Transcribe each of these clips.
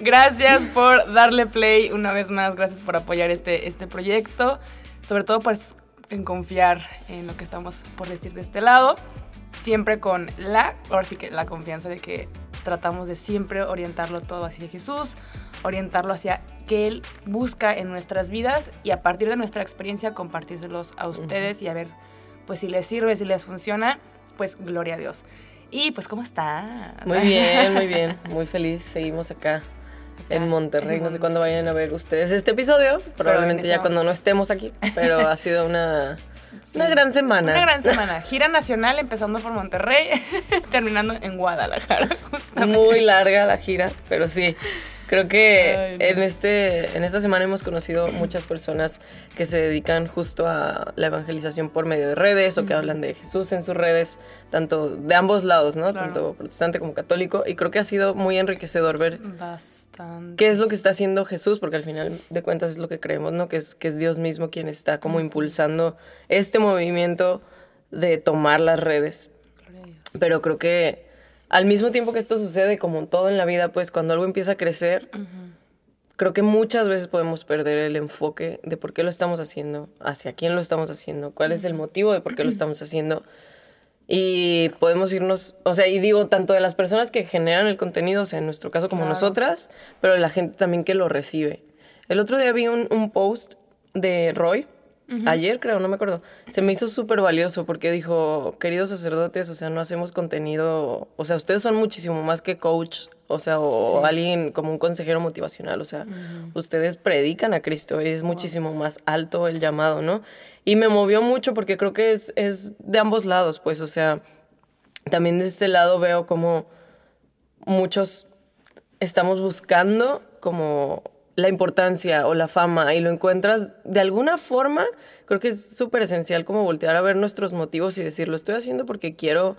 Gracias por darle play una vez más, gracias por apoyar este, este proyecto, sobre todo por en confiar en lo que estamos por decir de este lado, siempre con la, ahora sí que la confianza de que tratamos de siempre orientarlo todo hacia Jesús, orientarlo hacia que Él busca en nuestras vidas y a partir de nuestra experiencia compartírselos a ustedes y a ver pues si les sirve, si les funciona, pues gloria a Dios. Y pues, ¿cómo está? Muy bien, muy bien. Muy feliz. Seguimos acá, en Monterrey. No sé cuándo vayan a ver ustedes este episodio. Probablemente ya cuando no estemos aquí. Pero ha sido una, una gran semana. Una gran semana. Gira nacional empezando por Monterrey, terminando en Guadalajara. Muy larga la gira, pero sí. Creo que en, este, en esta semana hemos conocido muchas personas que se dedican justo a la evangelización por medio de redes o que hablan de Jesús en sus redes, tanto de ambos lados, ¿no? Tanto protestante como católico. Y creo que ha sido muy enriquecedor ver Bastante. qué es lo que está haciendo Jesús, porque al final de cuentas es lo que creemos, ¿no? Que es, que es Dios mismo quien está como impulsando este movimiento de tomar las redes. Pero creo que al mismo tiempo que esto sucede, como todo en la vida, pues cuando algo empieza a crecer, creo que muchas veces podemos perder el enfoque de por qué lo estamos haciendo, hacia quién lo estamos haciendo, cuál es el motivo de por qué lo estamos haciendo. Y podemos irnos, o sea, y digo, tanto de las personas que generan el contenido, o sea, en nuestro caso como nosotras, pero de la gente también que lo recibe. El otro día vi un, un post de Roy, Ayer creo, no me acuerdo. Se me hizo súper valioso porque dijo, queridos sacerdotes, o sea, no hacemos contenido, o sea, ustedes son muchísimo más que coach, o sea, o alguien como un consejero motivacional, o sea, ustedes predican a Cristo, es muchísimo más alto el llamado, ¿no? Y me movió mucho porque creo que es, es de ambos lados, pues, o sea, también de este lado veo como muchos estamos buscando como la importancia o la fama y lo encuentras de alguna forma, creo que es súper esencial como voltear a ver nuestros motivos y decir, lo estoy haciendo porque quiero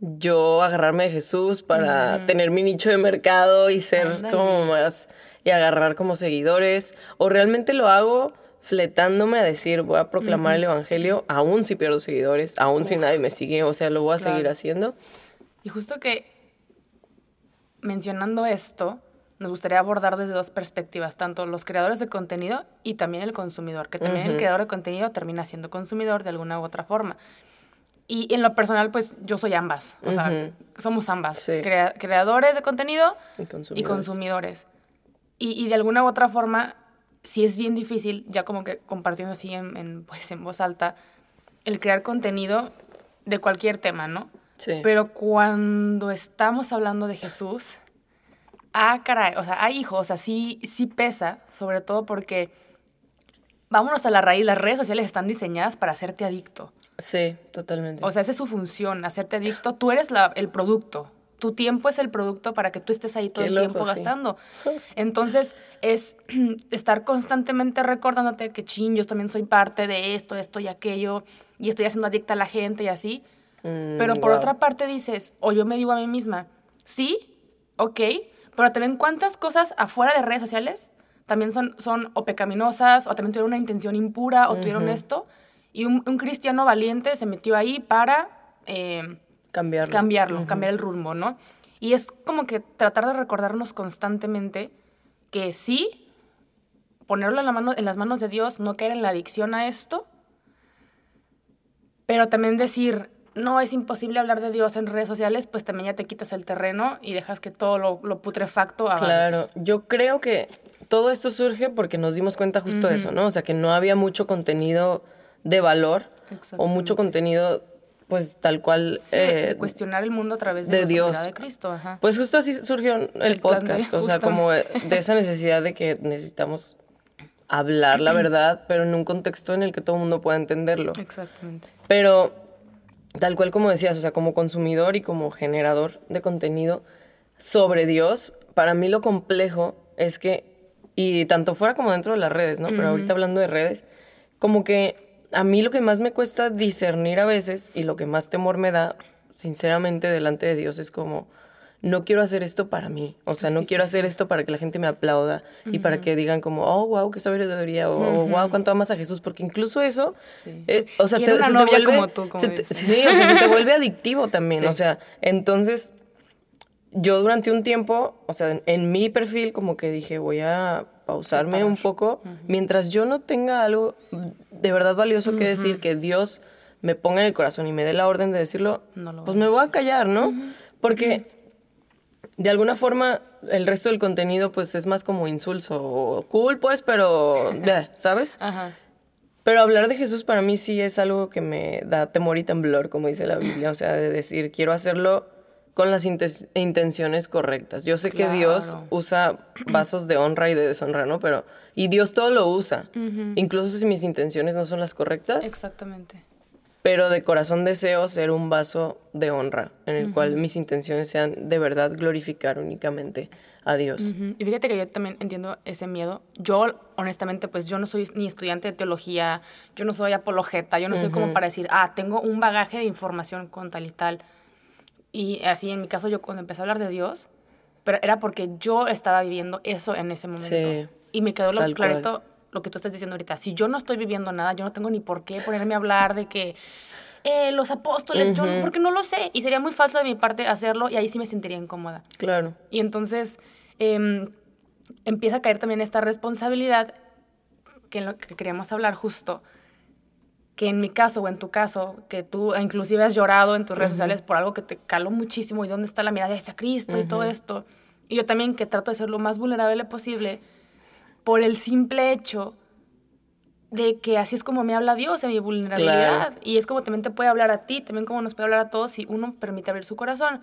yo agarrarme de Jesús para tener mi nicho de mercado y ser como más y agarrar como seguidores o realmente lo hago fletándome a decir voy a proclamar el evangelio aún si pierdo seguidores, aún si nadie me sigue, o sea, lo voy a seguir haciendo. Y justo que mencionando esto, nos gustaría abordar desde dos perspectivas, tanto los creadores de contenido y también el consumidor, que también el creador de contenido termina siendo consumidor de alguna u otra forma. Y en lo personal, pues yo soy ambas, o sea, somos ambas, creadores de contenido y consumidores. Y, de alguna u otra forma, sí es bien difícil, ya como que compartiendo así en, pues, en voz alta, el crear contenido de cualquier tema, ¿no? Sí. Pero cuando estamos hablando de Jesús, ah, caray, o sea, hay hijos, o sea, sí, sí pesa, sobre todo porque, vámonos a la raíz, las redes sociales están diseñadas para hacerte adicto. Sí, totalmente. O sea, esa es su función, hacerte adicto. Tú eres la, el producto. Tu tiempo es el producto para que tú estés ahí todo el tiempo gastando. Entonces, es estar constantemente recordándote que, ching, yo también soy parte de esto, esto y aquello, y estoy haciendo adicta a la gente y así. Mm, Pero por otra parte dices, o yo me digo a mí misma, sí, ok, pero también cuántas cosas afuera de redes sociales también son, son o pecaminosas, o también tuvieron una intención impura, o tuvieron esto. Y un, cristiano valiente se metió ahí para eh, cambiarlo, cambiarlo cambiar el rumbo, ¿no? Y es como que tratar de recordarnos constantemente que sí, ponerlo en, la mano, en las manos de Dios, no caer en la adicción a esto, pero también decir, no es imposible hablar de Dios en redes sociales, pues también ya te quitas el terreno y dejas que todo lo, putrefacto avance. Claro, yo creo que todo esto surge porque nos dimos cuenta justo de eso, ¿no? O sea, que no había mucho contenido de valor o mucho contenido pues tal cual eh, cuestionar el mundo a través de, Dios de Cristo Ajá. pues justo así surgió el, podcast o sea como de esa necesidad de que necesitamos hablar la verdad pero en un contexto en el que todo el mundo pueda entenderlo exactamente pero tal cual como decías, o sea, como consumidor y como generador de contenido sobre Dios, para mí lo complejo es que, Y tanto fuera como dentro de las redes, ¿no? Pero ahorita hablando de redes, como que a mí lo que más me cuesta discernir a veces y lo que más temor me da, sinceramente, delante de Dios es como, no quiero hacer esto para mí. O sea, no quiero hacer esto para que la gente me aplauda y para que digan como, oh, wow, qué sabiduría, o wow, cuánto amas a Jesús. Porque incluso eso, eh, o sea, te, se te vuelve, como tú, como se sí, o sea, se te vuelve adictivo también. O sea, entonces yo durante un tiempo, o sea, en, mi perfil como que dije, voy a pausarme un poco, mientras yo no tenga algo de verdad valioso que decir, que Dios me ponga en el corazón y me dé la orden de decirlo, pues me voy a callar, ¿no? Porque de alguna forma el resto del contenido pues es más como insulso, cool pues, pero, ¿sabes? Ajá. Pero hablar de Jesús para mí sí es algo que me da temor y temblor, como dice la Biblia, o sea, de decir, quiero hacerlo con las intenciones correctas. Yo sé que Dios usa vasos de honra y de deshonra, ¿no? Pero, y Dios todo lo usa, incluso si mis intenciones no son las correctas. Exactamente. Pero de corazón deseo ser un vaso de honra, en el cual mis intenciones sean de verdad glorificar únicamente a Dios. Y fíjate que yo también entiendo ese miedo. Yo, honestamente, pues yo no soy ni estudiante de teología, yo no soy apologeta, yo no soy como para decir, ah, tengo un bagaje de información con tal y tal y así en mi caso yo cuando empecé a hablar de Dios, pero era porque yo estaba viviendo eso en ese momento. y me quedó lo clarito lo que tú estás diciendo ahorita. Si yo no estoy viviendo nada, yo no tengo ni por qué ponerme a hablar de que eh, los apóstoles, yo porque no lo sé. Y sería muy falso de mi parte hacerlo y ahí sí me sentiría incómoda. Claro. Y entonces em, empieza a caer también esta responsabilidad que en lo que queríamos hablar justo que en mi caso o en tu caso, que tú inclusive has llorado en tus redes sociales por algo que te caló muchísimo y dónde está la mirada hacia Cristo y todo esto. Y yo también que trato de ser lo más vulnerable posible por el simple hecho de que así es como me habla Dios en mi vulnerabilidad. Y es como también te puede hablar a ti, también como nos puede hablar a todos si uno permite abrir su corazón.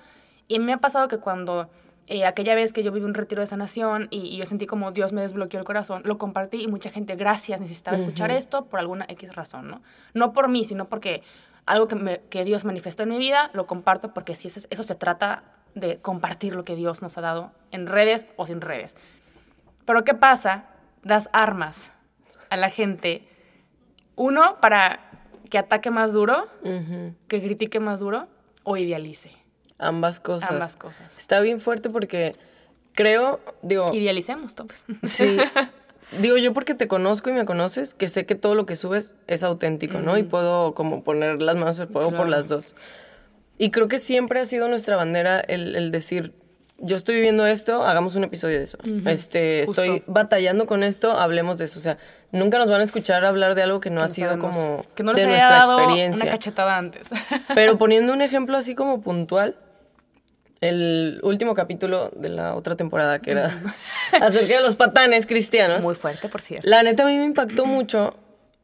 Y me ha pasado que cuando eh, aquella vez que yo viví un retiro de sanación y, y, yo sentí como Dios me desbloqueó el corazón, lo compartí y mucha gente, gracias, necesitaba escuchar esto por alguna X razón, ¿no? No por mí, sino porque algo que, me, que Dios manifestó en mi vida, lo comparto porque si eso, eso se trata de compartir lo que Dios nos ha dado en redes o sin redes. Pero ¿qué pasa? Das armas a la gente, uno, para que ataque más duro, que critique más duro o idealice. Ambas cosas. Ambas cosas. Está bien fuerte porque creo, digo... Idealicemos, todos. Sí. digo, yo porque te conozco y me conoces, que sé que todo lo que subes es auténtico, ¿no? Y puedo como poner las manos al fuego por las dos. Y creo que siempre ha sido nuestra bandera el, decir, yo estoy viviendo esto, hagamos un episodio de eso. este, estoy batallando con esto, hablemos de eso. O sea, nunca nos van a escuchar hablar de algo que no ha sido como que no de nuestra experiencia. Una cachetada antes. Pero poniendo un ejemplo así como puntual, el último capítulo de la otra temporada, que era acerca de los patanes cristianos. Muy fuerte, por cierto. La neta a mí me impactó mucho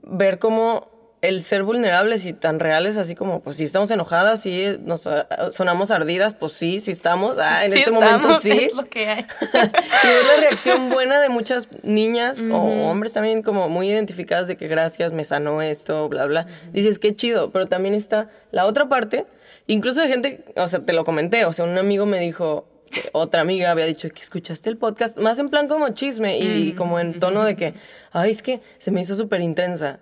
ver cómo el ser vulnerables y tan reales, así como, pues si estamos enojadas, si nos sonamos ardidas, pues sí, sí estamos. Ah, en este momento sí. Es lo que hay. y ver la reacción buena de muchas niñas o hombres también como muy identificadas de que gracias, me sanó esto, bla, bla. Dices, qué chido, pero también está la otra parte Incluso de gente, o sea, te lo comenté, o sea, un amigo me dijo, otra amiga había dicho que escuchaste el podcast, más en plan como chisme y, como en tono de que, ay, es que se me hizo súper intensa.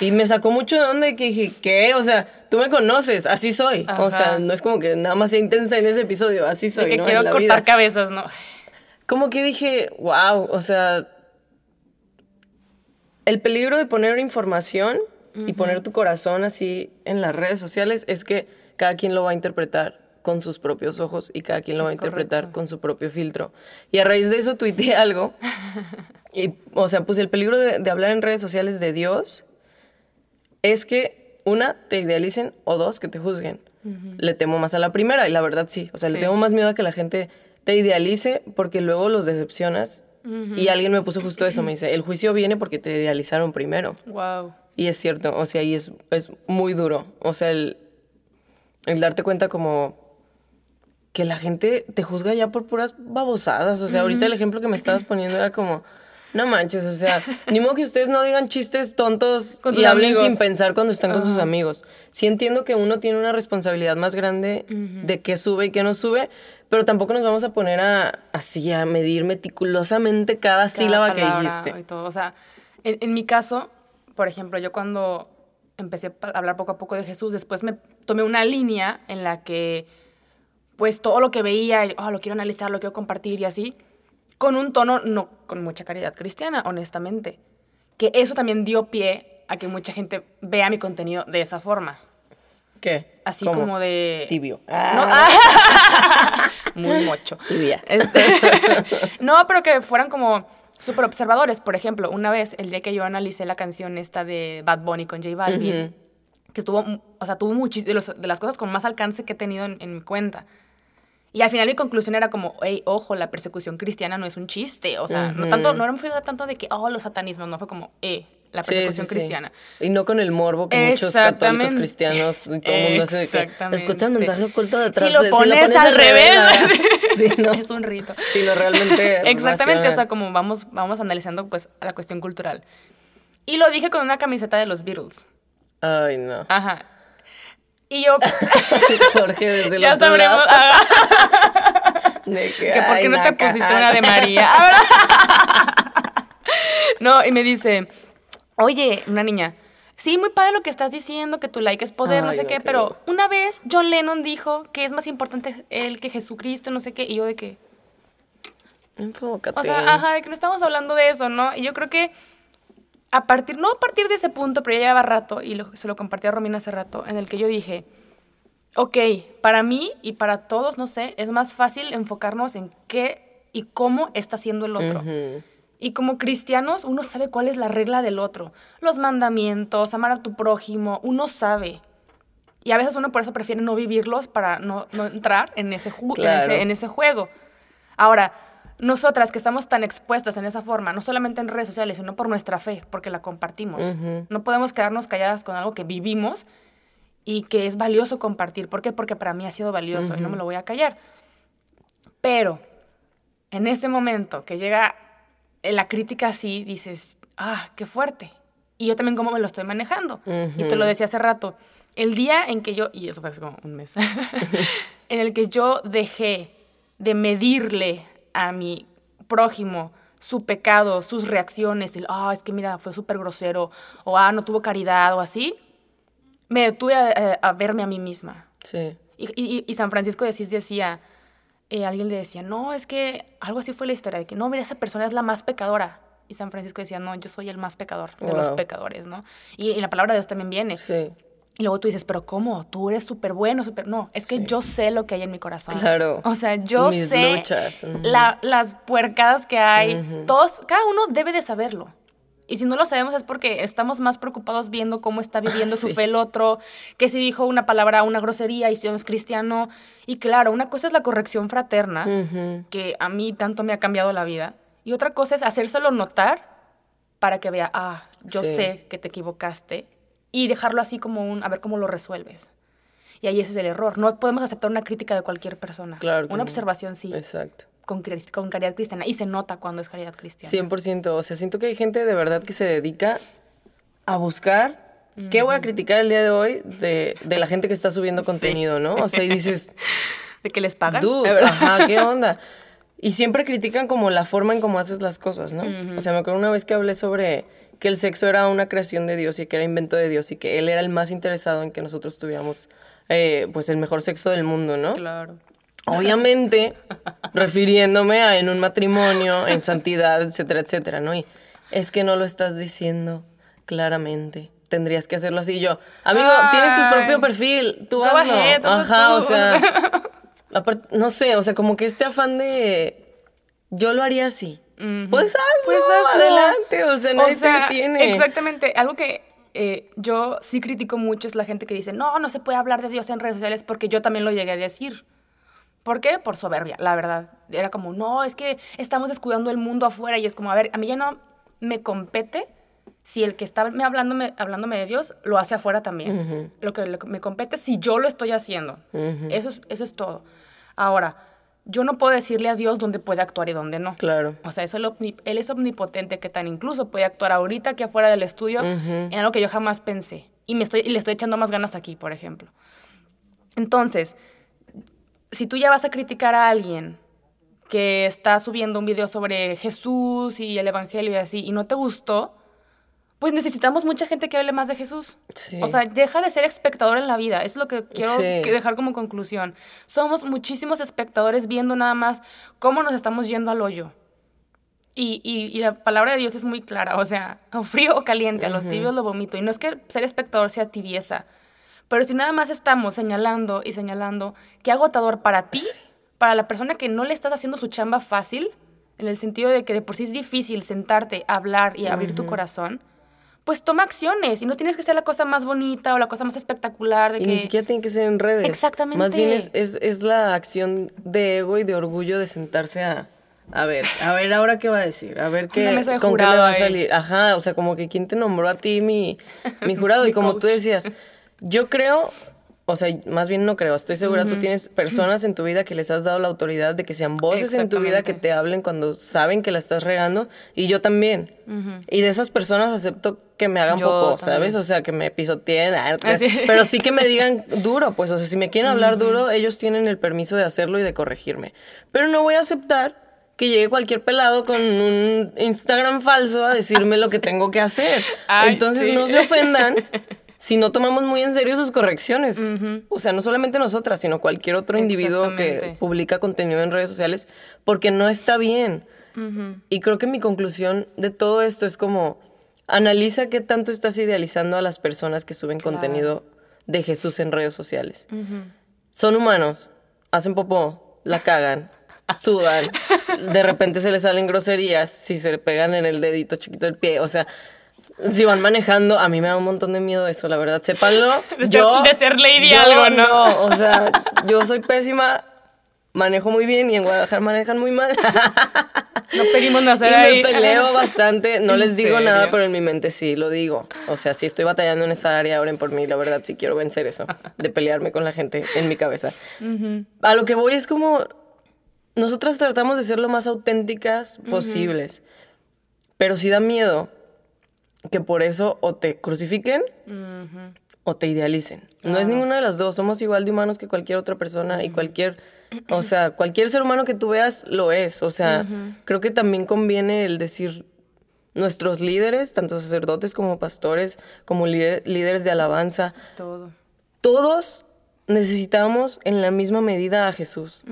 Y me sacó mucho de onda que dije, ¿qué? O sea, tú me conoces, así soy. O sea, no es como que nada más sea intensa en ese episodio, así soy. De que quiero cortar cabezas, ¿no? Como que dije, wow, o sea, el peligro de poner información y poner tu corazón así en las redes sociales es que cada quien lo va a interpretar con sus propios ojos y cada quien lo va a interpretar con su propio filtro. Y a raíz de eso tuiteé algo. Y, o sea, pues el peligro de, hablar en redes sociales de Dios es que, una, te idealicen o dos, que te juzguen. Le temo más a la primera y la verdad sí. O sea, le tengo más miedo a que la gente te idealice porque luego los decepcionas. Y alguien me puso justo eso, me dice, el juicio viene porque te idealizaron primero. Wow. Y es cierto, o sea, y es, es muy duro. O sea, el, el darte cuenta como que la gente te juzga ya por puras babosadas. O sea, ahorita el ejemplo que me estabas poniendo era como, No manches, o sea, ni modo que ustedes no digan chistes tontos Con y hablen amigos. sin pensar cuando están con sus amigos. Sí entiendo que uno tiene una responsabilidad más grande de qué sube y qué no sube, pero tampoco nos vamos a poner a así a medir meticulosamente cada, cada sílaba que dijiste. y todo. O sea, en, en mi caso, por ejemplo, yo cuando empecé a hablar poco a poco de Jesús, después me tomé una línea en la que, pues, todo lo que veía, "Oh, lo quiero analizar, lo quiero compartir y así, con un tono no con mucha caridad cristiana, honestamente. Que eso también dio pie a que mucha gente vea mi contenido de esa forma. ¿Qué? Así ¿Cómo? como de... Tibio. No, ah, muy mocho. Tibia. Este, no, pero que fueran como súper observadores. Por ejemplo, una vez, el día que yo analicé la canción esta de Bad Bunny con J Balvin, que estuvo, o sea, tuvo muchísimas, de las cosas con más alcance que he tenido en, en mi cuenta. Y al final mi conclusión era como, hey, ojo, la persecución cristiana no es un chiste. O sea, no tanto, no me fui tanto de que, oh, los satanismos, no fue como, eh, la persecución sí, sí. cristiana. Y no con el morbo que muchos católicos cristianos y todo el mundo hace que Exactamente. escucha el mensaje oculto detrás Si lo de- pones al revés. sí, no. Es un rito. Sino realmente Exactamente, o sea, como vamos, vamos analizando pues la cuestión cultural. Y lo dije con una camiseta de los Beatles. Ay, no. Ajá. Y yo, Jorge desde ya sabremos, de que, que por qué no te pusiste una de María. Ahora- no, y me dice, oye, una niña, sí, muy padre lo que estás diciendo, que tu like es poder, no sé qué, qué pero una vez John Lennon dijo que es más importante él que Jesucristo, no sé qué, y yo de que... Enfócate. O sea, ajá, de que no estamos hablando de eso, ¿no? Y yo creo que a partir, no a partir de ese punto, pero ya llevaba rato, y lo- se lo compartí a Romina hace rato, en el que yo dije, ok, para mí y para todos, no sé, es más fácil enfocarnos en qué y cómo está haciendo el otro. Y como cristianos, uno sabe cuál es la regla del otro. Los mandamientos, amar a tu prójimo, uno sabe. Y a veces uno por eso prefiere no vivirlos para no, no entrar en ese, en Claro. ese- en ese juego. Ahora, nosotras que estamos tan expuestas en esa forma, no solamente en redes sociales, sino por nuestra fe, porque la compartimos. No podemos quedarnos calladas con algo que vivimos y que es valioso compartir. ¿Por qué? Porque para mí ha sido valioso y no me lo voy a callar. Pero en ese momento que llega eh, la crítica así, dices, ah, qué fuerte. Y yo también cómo me lo estoy manejando. Y te lo decía hace rato. El día en que yo, y eso fue hace como un mes, en el que yo dejé de medirle a mi prójimo su pecado, sus reacciones, el, ah, es que mira, fue súper grosero, o ah, no tuvo caridad, o así, me detuve a, a- a verme a mí misma. Sí. Y, y- y San Francisco de Asís decía, eh, alguien le decía, no, es que algo así fue la historia, de que no, mira, esa persona es la más pecadora. Y San Francisco decía, no, yo soy el más pecador de los pecadores, ¿no? Y, y la palabra de Dios también viene. Sí. Y luego tú dices, pero ¿cómo? Tú eres súper bueno, súper... No, es que Sí. yo sé lo que hay en mi corazón. Claro. O sea, yo Mis sé luchas, ujú. la- las puercadas que hay. Todos, cada uno debe de saberlo. Y si no lo sabemos es porque estamos más preocupados viendo cómo está viviendo su fe el otro, que si dijo una palabra, una grosería y si no es cristiano. Y claro, una cosa es la corrección fraterna, que a mí tanto me ha cambiado la vida. Y otra cosa es hacérselo notar para que vea, ah, yo Sí. sé que te equivocaste. Y dejarlo así como un, a ver cómo lo resuelves. Y ahí ese es el error. No podemos aceptar una crítica de cualquier persona. Claro Una no. observación sí, Exacto. con, con caridad cristiana. Y se nota cuando es caridad cristiana. 100%. O sea, siento que hay gente de verdad que se dedica a buscar qué voy a criticar el día de hoy de, de la gente que está subiendo contenido, ¿no? O sea, y dices, ¿De que les pagan? dude, ajá, ¿qué onda? Y siempre critican como la forma en cómo haces las cosas, ¿no? O sea, me acuerdo una vez que hablé sobre que el sexo era una creación de Dios y que era invento de Dios y que Él era el más interesado en que nosotros tuviéramos, eh, pues, el mejor sexo del mundo, ¿no? Claro. Obviamente, refiriéndome a en un matrimonio, en santidad, etcétera, etcétera, ¿no? Y es que no lo estás diciendo claramente. Tendrías que hacerlo así. Y yo, amigo, tienes tu propio perfil, tú hazlo. Ajá, tú. o sea, no sé, o sea, como que este afán de yo lo haría así. Pues hazlo, Pues hazlo. adelante, o sea, nadie O sea, te detiene. Exactamente. Algo que eh, yo sí critico mucho es la gente que dice, no, no se puede hablar de Dios en redes sociales porque yo también lo llegué a decir. ¿Por qué? Por soberbia, la verdad. Era como, no, es que estamos descuidando el mundo afuera y es como, a ver, a mí ya no me compete si el que está me hablándome, hablándome de Dios lo hace afuera también. lo, que, lo que me compete si yo lo estoy haciendo. eso, es, eso es todo. Ahora, yo no puedo decirle a Dios dónde puede actuar y dónde no. Claro. O sea, eso él es omnipotente que tan incluso puede actuar ahorita que afuera del estudio en algo que yo jamás pensé. Y, me estoy, y le estoy echando más ganas aquí, por ejemplo. Entonces, si tú ya vas a criticar a alguien que está subiendo un video sobre Jesús y el Evangelio y así, y no te gustó, pues necesitamos mucha gente que hable más de Jesús. O sea, deja de ser espectador en la vida. Es lo que quiero dejar como conclusión. Somos muchísimos espectadores viendo nada más cómo nos estamos yendo al hoyo. Y, y, la palabra de Dios es muy clara. O sea, o frío o caliente, a los tibios lo vomito. Y no es que ser espectador sea tibieza. Pero si nada más estamos señalando y señalando, qué agotador para ti, para la persona que no le estás haciendo su chamba fácil, en el sentido de que de por sí es difícil sentarte, hablar y abrir tu corazón pues toma acciones y no tienes que ser la cosa más bonita o la cosa más espectacular. De y ni siquiera tiene que ser en redes. Exactamente. Más bien es, es, la acción de ego y de orgullo de sentarse a, a ver, a ver ahora qué va a decir, a ver qué, con qué le va a salir. Ajá, o sea, como que quién te nombró a ti mi, mi jurado. y como tú decías, yo creo, o sea, más bien no creo, estoy segura, tú tienes personas en tu vida que les has dado la autoridad de que sean voces en tu vida que te hablen cuando saben que la estás regando, y yo también. Y de esas personas acepto que me hagan poco, ¿sabes? O sea, que me pisoteen, ah, pero sí que me digan duro, pues, o sea, si me quieren hablar duro, ellos tienen el permiso de hacerlo y de corregirme. Pero no voy a aceptar que llegue cualquier pelado con un Instagram falso a decirme lo que tengo que hacer. Entonces no se ofendan si no tomamos muy en serio sus correcciones. O sea, no solamente nosotras, sino cualquier otro individuo que publica contenido en redes sociales, porque no está bien. Y creo que mi conclusión de todo esto es como, analiza qué tanto estás idealizando a las personas que suben contenido de Jesús en redes sociales. Son humanos, hacen popó, la cagan, sudan, de repente se les salen groserías, si se le pegan en el dedito chiquito del pie, o sea, si van manejando, a mí me da un montón de miedo eso, la verdad. Sépanlo. De, yo, ser, de ser lady algo, ¿no? No, o sea, yo soy pésima, manejo muy bien y en Guadalajara manejan muy mal. No pedimos nacer y ahí. me peleo bastante, no les digo nada, pero en mi mente sí lo digo. O sea, si estoy batallando en esa área, oren por mí, la verdad sí quiero vencer eso, de pelearme con la gente en mi cabeza. A lo que voy es como, nosotras tratamos de ser lo más auténticas posibles, pero sí da miedo que por eso o te crucifiquen o te idealicen. No es ninguna de las dos, somos igual de humanos que cualquier otra persona y cualquier, o sea, cualquier ser humano que tú veas lo es. O sea, creo que también conviene el decir nuestros líderes, tanto sacerdotes como pastores, como líderes de alabanza. Todo. Todos necesitamos en la misma medida a Jesús.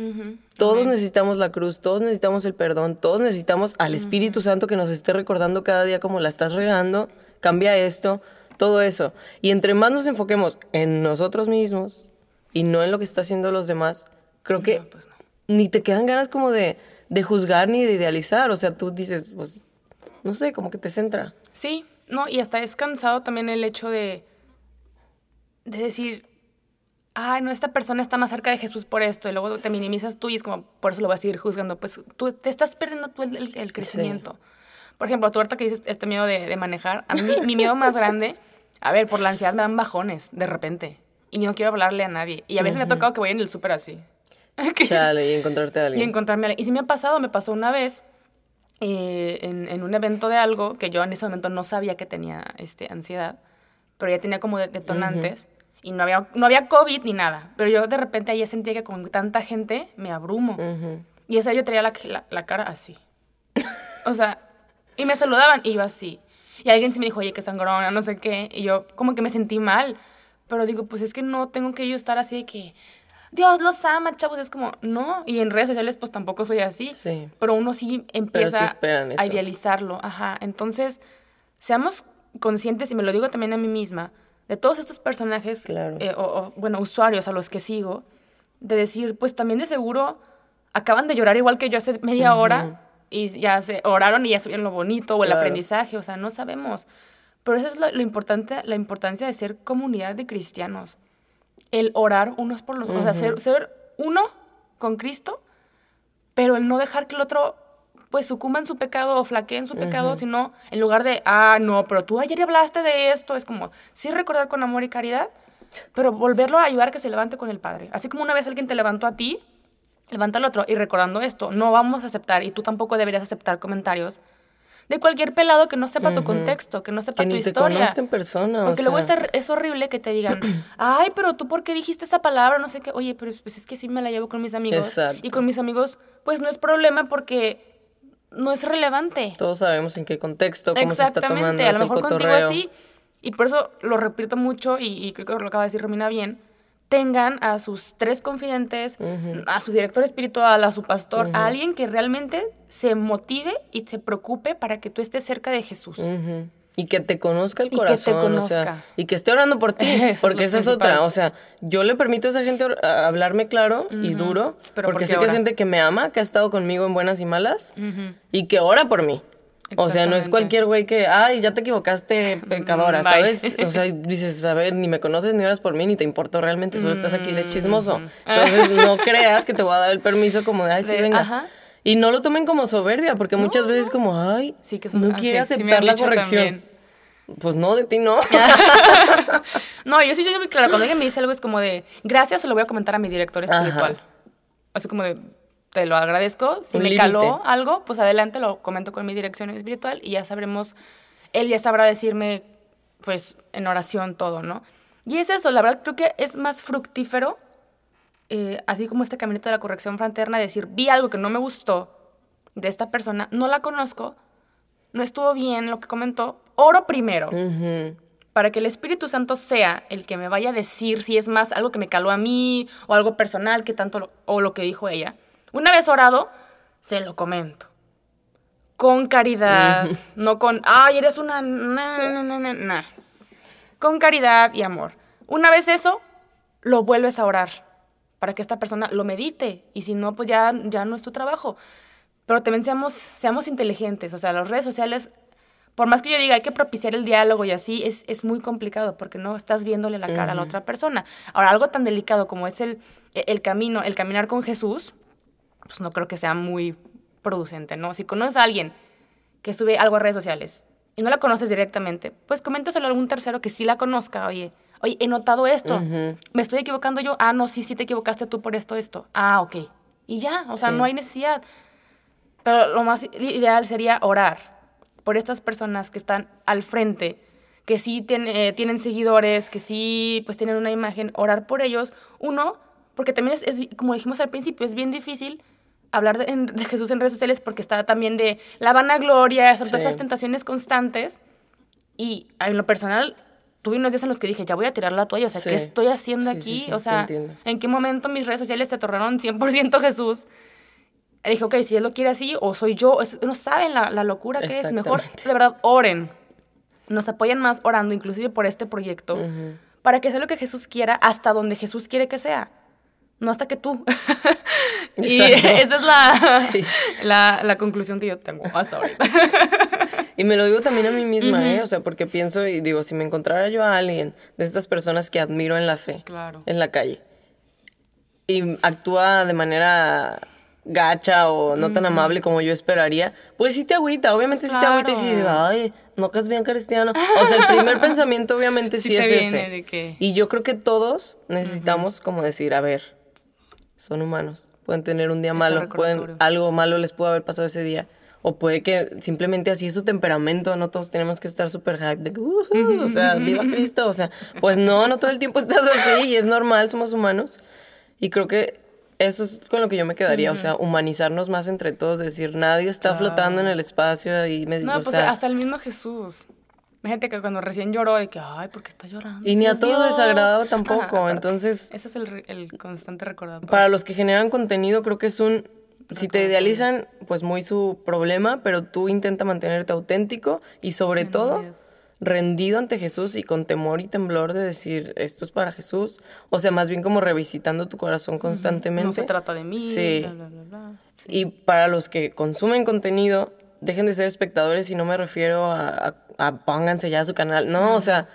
Todos necesitamos la cruz, todos necesitamos el perdón, todos necesitamos al Espíritu Santo que nos esté recordando cada día cómo la estás regando, cambia esto, todo eso. Y entre más nos enfoquemos en nosotros mismos y no en lo que está haciendo los demás, creo que pues ni te quedan ganas como de, de juzgar ni de idealizar. O sea, tú dices, pues, no sé, como que te centra. Sí, no, y hasta es cansado también el hecho de, de decir, ay, no, esta persona está más cerca de Jesús por esto, y luego te minimizas tú y es como, por eso lo vas a seguir juzgando. Pues tú te estás perdiendo tú el, crecimiento. Por ejemplo, tú ahorita que dices este miedo de, manejar, a mí mi miedo más grande, a ver, por la ansiedad me dan bajones de repente y no quiero hablarle a nadie. Y a veces me ha tocado que voy en el súper así. Chale, y encontrarte a alguien. Y encontrarme a alguien. Y si me ha pasado, me pasó una vez eh, en, un evento de algo que yo en ese momento no sabía que tenía este, ansiedad, pero ya tenía como detonantes y no había, no había COVID ni nada. Pero yo de repente ahí sentía que con tanta gente me abrumo. Y esa yo traía la, la, cara así. o sea, y me saludaban y yo así. Y alguien se me dijo, oye, qué sangrona, no sé qué. Y yo como que me sentí mal. Pero digo, pues es que no tengo que yo estar así de que, Dios los ama, chavos. Es como, no. Y en redes sociales pues tampoco soy así. Sí. Pero uno sí empieza a idealizarlo. Ajá. Entonces, seamos conscientes, y me lo digo también a mí misma, de todos estos personajes, eh, o, bueno, usuarios a los que sigo, de decir, pues también de seguro acaban de llorar igual que yo hace media hora y ya se oraron y ya subieron lo bonito o el aprendizaje, o sea, no sabemos. Pero eso es lo, importante, la importancia de ser comunidad de cristianos. El orar unos por los otros, o sea, ser, ser uno con Cristo, pero el no dejar que el otro pues sucumba en su pecado o flaquee en su pecado, sino en lugar de, ah, no, pero tú ayer hablaste de esto, es como, sí recordar con amor y caridad, pero volverlo a ayudar a que se levante con el Padre. Así como una vez alguien te levantó a ti, levanta el otro. Y recordando esto, no vamos a aceptar, y tú tampoco deberías aceptar comentarios de cualquier pelado que no sepa tu contexto, que no sepa Que tu ni te historia. conozca en persona. o Porque luego es, sea. hor- es horrible que te digan, ay, pero tú por qué dijiste esa palabra, no sé qué. Oye, pero pues es que sí me la llevo con mis amigos. Exacto. Y con mis amigos, pues no es problema porque no es relevante. Todos sabemos en qué contexto, cómo se está tomando Exactamente, a lo mejor contigo así. Y por eso lo repito mucho y, y creo que lo acaba de decir Romina bien. Tengan a sus tres confidentes, a su director espiritual, a su pastor, a alguien que realmente se motive y se preocupe para que tú estés cerca de Jesús. Y que te conozca el Y que te corazón. o sea, conozca. y que esté orando por ti. Es porque esa es otra. O sea, yo le permito a esa gente hablarme claro y duro. Pero porque sé que es gente que me ama, que ha estado conmigo en buenas y malas. Y que ora por mí. O sea, no es cualquier güey que, ay, ya te equivocaste, pecadora, Mm, bye. ¿sabes? O sea, dices, a ver, ni me conoces ni oras por mí, ni te importó realmente, solo estás aquí Mm. de chismoso. Entonces, no creas que te voy a dar el permiso como de, ay, sí, De- venga. ajá. Y no lo tomen como soberbia, porque muchas veces como, ay, Sí, que son- no ah, quiere sí, aceptar la corrección. también. Pues no, de ti no. No, yo sí soy muy clara. Cuando alguien me dice algo es como de, gracias, se lo voy a comentar a mi director espiritual. Ajá. Así como de, te lo agradezco. Si Un me límite. caló algo, pues adelante, lo comento con mi dirección espiritual y ya sabremos, él ya sabrá decirme, pues, en oración todo, ¿no? Y es eso, la verdad creo que es más fructífero, eh, así como este caminito de la corrección fraterna, decir, vi algo que no me gustó de esta persona, no la conozco, no estuvo bien lo que comentó, oro primero para que el Espíritu Santo sea el que me vaya a decir si es más algo que me caló a mí o algo personal que tanto lo- o lo que dijo ella. Una vez orado, se lo comento. Con caridad, no con, ay, eres una... na, na, na, na, na". Con caridad y amor. Una vez eso, lo vuelves a orar para que esta persona lo medite y si no, pues ya, ya no es tu trabajo. Pero también seamos, seamos inteligentes, o sea, las redes sociales por más que yo diga hay que propiciar el diálogo y así, es, es muy complicado porque no estás viéndole la cara a la otra persona. Ahora, algo tan delicado como es el, el camino, el caminar con Jesús, pues no creo que sea muy producente, ¿no? Si conoces a alguien que sube algo a redes sociales y no la conoces directamente, pues coméntaselo a algún tercero que sí la conozca, oye, oye, he notado esto, me estoy equivocando yo, ah, no, sí, sí te equivocaste tú por esto, esto, ah, ok. Y ya, o sea, Sí. no hay necesidad. Pero lo más ideal sería orar por estas personas que están al frente, que sí tien- eh, tienen seguidores, que sí pues tienen una imagen, orar por ellos. Uno, porque también es, es, como dijimos al principio, es bien difícil hablar de, en- de Jesús en redes sociales porque está también de la vanagloria, Sí. estas tentaciones constantes. Y en lo personal, tuve unos días en los que dije, ya voy a tirar la toalla, o sea, Sí. ¿qué estoy haciendo Sí, aquí? sí, o sea. ¿en qué momento mis redes sociales se tornaron 100% Jesús? Y dije, ok, si él lo quiere así, o soy yo, es- no saben la, la locura que es. Mejor, de verdad, oren. Nos apoyan más orando, inclusive por este proyecto, para que sea lo que Jesús quiera, hasta donde Jesús quiere que sea. No hasta que tú. y esa es la, Sí. la, la conclusión que yo tengo hasta ahorita. Y me lo digo también a mí misma, ¿eh? O sea, porque pienso y digo, si me encontrara yo a alguien de estas personas que admiro en la fe, Claro. en la calle, y actúa de manera gacha o no tan amable como yo esperaría, pues sí te agüita, obviamente Pues sí te agüita y sí dices, ay, no que es bien cristiano. O sea, el primer pensamiento obviamente sí, es ese. de que- Y yo creo que todos necesitamos como decir, a ver, son humanos, pueden tener un día malo, pueden, algo malo les pudo haber pasado ese día. O puede que simplemente así es su temperamento, no todos tenemos que estar súper hype de que, "Ujú", o sea, viva Cristo, o sea, pues no, no todo el tiempo estás así y es normal, somos humanos. Y creo que eso es con lo que yo me quedaría, o sea, humanizarnos más entre todos, decir, nadie está flotando en el espacio y me No, o pues sea, hasta el mismo Jesús. Imagínate que cuando recién lloró, de que, ay, ¿por qué está llorando? Y ni a todo Dios". desagradaba tampoco, entonces- Ese es el, el constante recordatorio. para los que generan contenido, creo que es un. Si te idealizan, pues muy su problema, pero tú intenta mantenerte auténtico y sobre todo rendido ante Jesús y con temor y temblor de decir, esto es para Jesús. O sea, más bien como revisitando tu corazón constantemente. No se trata de mí. Sí. bla, bla, bla, bla. Sí. Y para los que consumen contenido, dejen de ser espectadores y no me refiero a, a- a pónganse ya a su canal. No, o sea,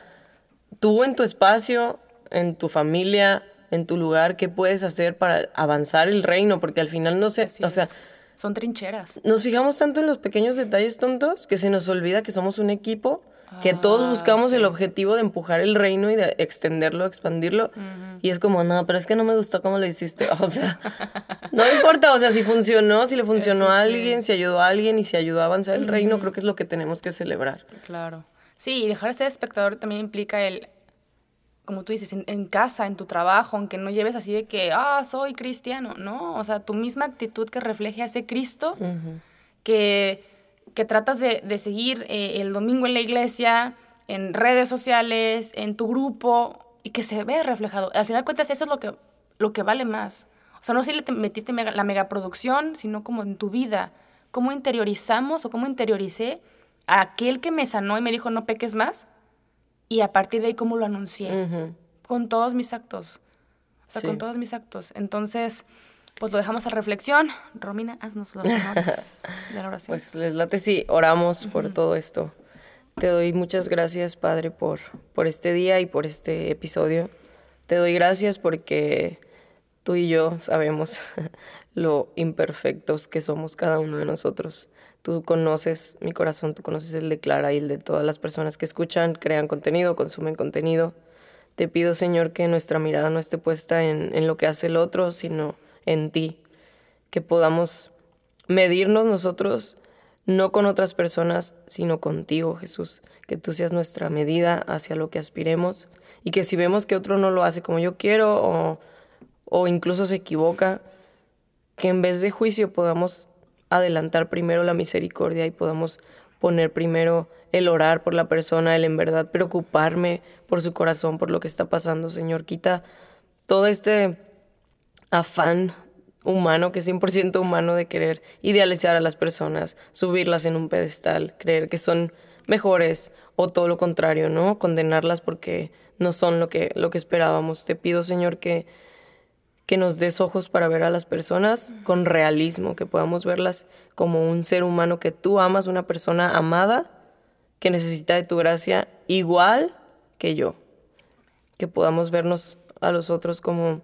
tú en tu espacio, en tu familia, en tu lugar, ¿qué puedes hacer para avanzar el reino? Porque al final no sé, o sea, es. Son trincheras. nos fijamos tanto en los pequeños detalles tontos que se nos olvida que somos un equipo que todos Ah, buscamos sí. el objetivo de empujar el reino y de extenderlo, expandirlo. Y es como, no, pero es que no me gustó cómo lo hiciste. O sea, no importa, o sea, si funcionó, si le funcionó Eso a sí. alguien, si ayudó a alguien y si ayudó a avanzar el reino, creo que es lo que tenemos que celebrar. Claro. Sí, y dejar de ser espectador también implica el, como tú dices, en, en casa, en tu trabajo, aunque no lleves así de que, ah, soy cristiano, ¿no? O sea, tu misma actitud que refleje a ese Cristo que, que tratas de, de seguir eh, el domingo en la iglesia, en redes sociales, en tu grupo, y que se ve reflejado. Al final de cuentas, eso es lo que, lo que vale más. O sea, no si le te metiste mega- la megaproducción, sino como en tu vida. Cómo interiorizamos o cómo interioricé a aquel que me sanó y me dijo no peques más. Y a partir de ahí, cómo lo anuncié. Con todos mis actos. O sea, Sí. con todos mis actos. Entonces, pues lo dejamos a reflexión. Romina, haznos los honores de la oración. Pues les late si oramos por todo esto. Te doy muchas gracias, Padre, por, por este día y por este episodio. Te doy gracias porque tú y yo sabemos lo imperfectos que somos cada uno de nosotros. Tú conoces mi corazón, tú conoces el de Clara y el de todas las personas que escuchan, crean contenido, consumen contenido. Te pido, Señor, que nuestra mirada no esté puesta en, en lo que hace el otro, sino en ti. Que podamos medirnos nosotros no con otras personas, sino contigo, Jesús. Que tú seas nuestra medida hacia lo que aspiremos y que si vemos que otro no lo hace como yo quiero o, o incluso se equivoca, que en vez de juicio podamos adelantar primero la misericordia y podamos poner primero el orar por la persona, el en verdad preocuparme por su corazón, por lo que está pasando, Señor. Quita todo este afán humano, que es 100% humano de querer idealizar a las personas, subirlas en un pedestal, creer que son mejores o todo lo contrario, ¿no? Condenarlas porque no son lo que, lo que esperábamos. Te pido, Señor, que, que nos des ojos para ver a las personas con realismo, que podamos verlas como un ser humano que tú amas, una persona amada que necesita de tu gracia igual que yo. Que podamos vernos a los otros como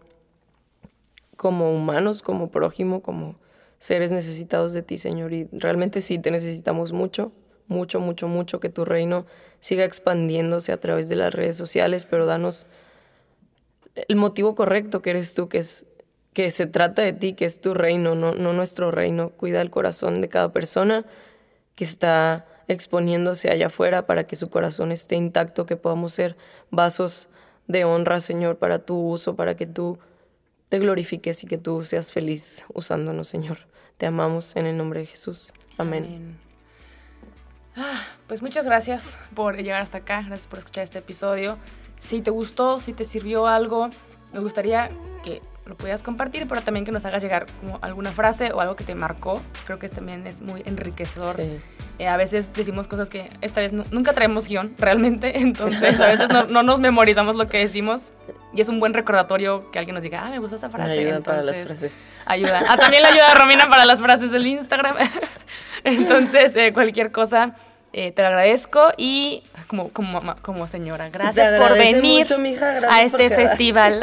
como humanos, como prójimo, como seres necesitados de ti, Señor. Y realmente sí te necesitamos mucho, mucho, mucho, mucho, que tu reino siga expandiéndose a través de las redes sociales, pero danos el motivo correcto que eres tú, que es que se trata de ti, que es tu reino, no, no nuestro reino. Cuida el corazón de cada persona que está exponiéndose allá afuera para que su corazón esté intacto, que podamos ser vasos de honra, Señor, para tu uso, para que tú te glorifiques y que tú seas feliz usándonos, Señor. Te amamos en el nombre de Jesús. Amén. Amén. Ah, pues muchas gracias por llegar hasta acá, gracias por escuchar este episodio. Si te gustó, si te sirvió algo, nos gustaría que lo pudieras compartir, pero también que nos hagas llegar como alguna frase o algo que te marcó. Creo que también es muy enriquecedor. Sí. Eh, a veces decimos cosas que esta vez nu- nunca traemos guion, realmente, entonces a veces no, no nos memorizamos lo que decimos y es un buen recordatorio que alguien nos diga, ah, me gustó esa frase. Ayuda para las frases. Ayuda. Ah, también le ayuda a Romina para las frases del Instagram. Entonces, eh, cualquier cosa, eh, te lo agradezco y como, como, mamá- como señora, gracias por venir mucho, mija, gracias a este festival.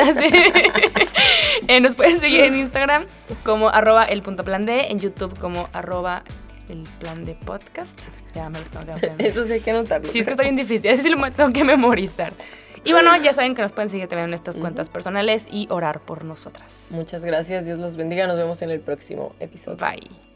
Eh, nos puedes seguir en Instagram como arroba el punto plan D, en YouTube como arroba el plan de podcast. Ya me lo tengo que aprender. Eso sí hay que anotarlo. Sí, es que está bien difícil. Así sí lo tengo que memorizar. Y bueno, ya saben que nos pueden seguir también en nuestras cuentas personales y orar por nosotras. Muchas gracias. Dios los bendiga. Nos vemos en el próximo episodio. Bye.